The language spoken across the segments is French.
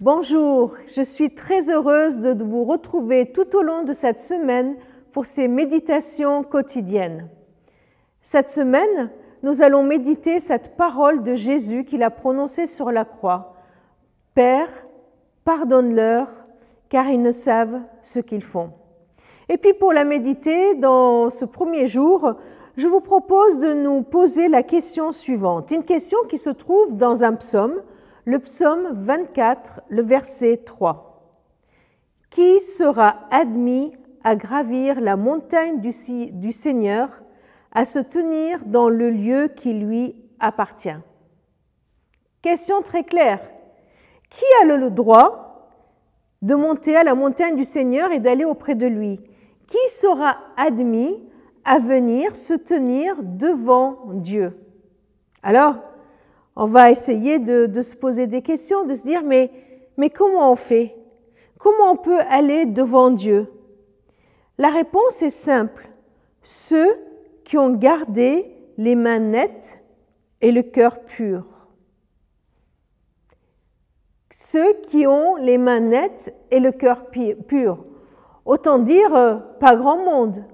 Bonjour, je suis très heureuse de vous retrouver tout au long de cette semaine pour ces méditations quotidiennes. Cette semaine, nous allons méditer cette parole de Jésus qu'il a prononcée sur la croix. Père, pardonne-leur, car ils ne savent ce qu'ils font. Et puis pour la méditer, dans ce premier jour, je vous propose de nous poser la question suivante, une question qui se trouve dans un psaume, le psaume 24, le verset 3. Qui sera admis à gravir la montagne du, Seigneur, à se tenir dans le lieu qui lui appartient? Question très claire. Qui a le droit de monter à la montagne du Seigneur et d'aller auprès de lui? Qui sera admis à venir se tenir devant Dieu? Alors, on va essayer de, se poser des questions, de se dire, mais, mais comment on fait? Comment on peut aller devant Dieu? La réponse est simple. Ceux qui ont gardé les mains nettes et le cœur pur. Ceux qui ont les mains nettes et le cœur pur. Autant dire, euh, pas grand monde.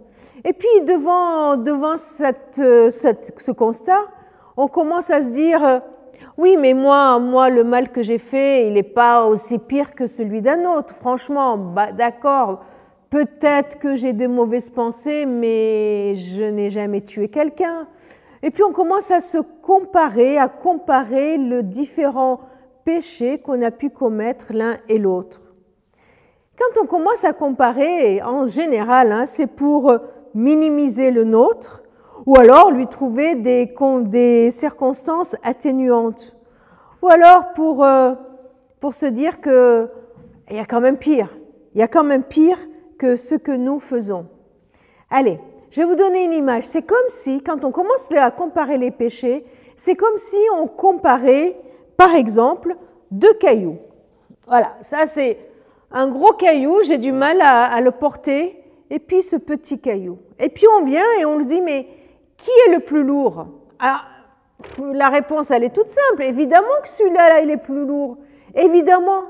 Et puis devant, devant euh, ce constat, on commence à se dire, euh, oui, mais moi, moi, le mal que j'ai fait, il n'est pas aussi pire que celui d'un autre. Franchement, bah, d'accord, peut-être que j'ai de mauvaises pensées, mais je n'ai jamais tué quelqu'un. Et puis on commence à se comparer, à comparer le différents péchés qu'on a pu commettre l'un et l'autre. Quand on commence à comparer, en général, hein, c'est pour minimiser le nôtre, ou alors lui trouver des, circonstances atténuantes, ou alors pour, euh, pour se dire qu'il y a quand même pire, il y a quand même pire que ce que nous faisons. Allez, je vais vous donner une image. C'est comme si, quand on commence à comparer les péchés, c'est comme si on comparait, par exemple, deux cailloux. Voilà, ça c'est un gros caillou, j'ai du mal à le porter et puis ce petit caillou. Et puis on vient et on se dit, mais qui est le plus lourd? Alors, la réponse, elle est toute simple. Évidemment que celui-là, là, il est plus lourd. Évidemment.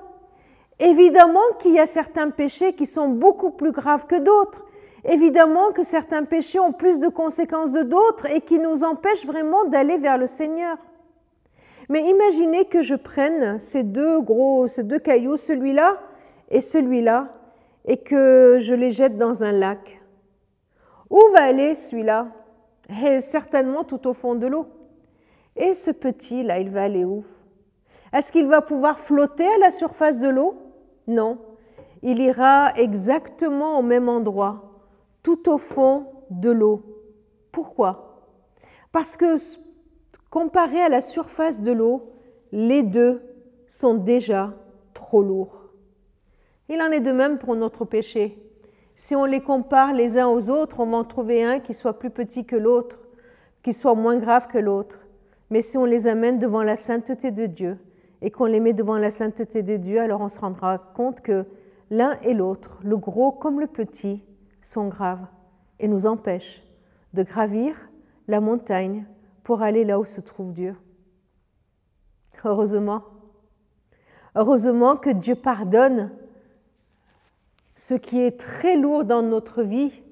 Évidemment qu'il y a certains péchés qui sont beaucoup plus graves que d'autres. Évidemment que certains péchés ont plus de conséquences que d'autres et qui nous empêchent vraiment d'aller vers le Seigneur. Mais imaginez que je prenne ces deux gros, ces deux cailloux, celui-là et celui-là, et que je les jette dans un lac. Où va aller celui-là? Certainement tout au fond de l'eau. Et ce petit-là, il va aller où? Est-ce qu'il va pouvoir flotter à la surface de l'eau? Non. Il ira exactement au même endroit, tout au fond de l'eau. Pourquoi? Parce que comparé à la surface de l'eau, les deux sont déjà trop lourds. Il en est de même pour notre péché. Si on les compare les uns aux autres, on va en trouver un qui soit plus petit que l'autre, qui soit moins grave que l'autre. Mais si on les amène devant la sainteté de Dieu et qu'on les met devant la sainteté de Dieu, alors on se rendra compte que l'un et l'autre, le gros comme le petit, sont graves et nous empêchent de gravir la montagne pour aller là où se trouve Dieu. Heureusement, heureusement que Dieu pardonne ce qui est très lourd dans notre vie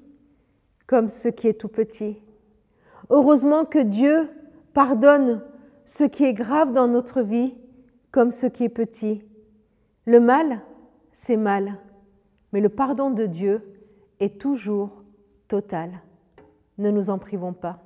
comme ce qui est tout petit. Heureusement que Dieu pardonne ce qui est grave dans notre vie comme ce qui est petit. Le mal, c'est mal, mais le pardon de Dieu est toujours total. Ne nous en privons pas.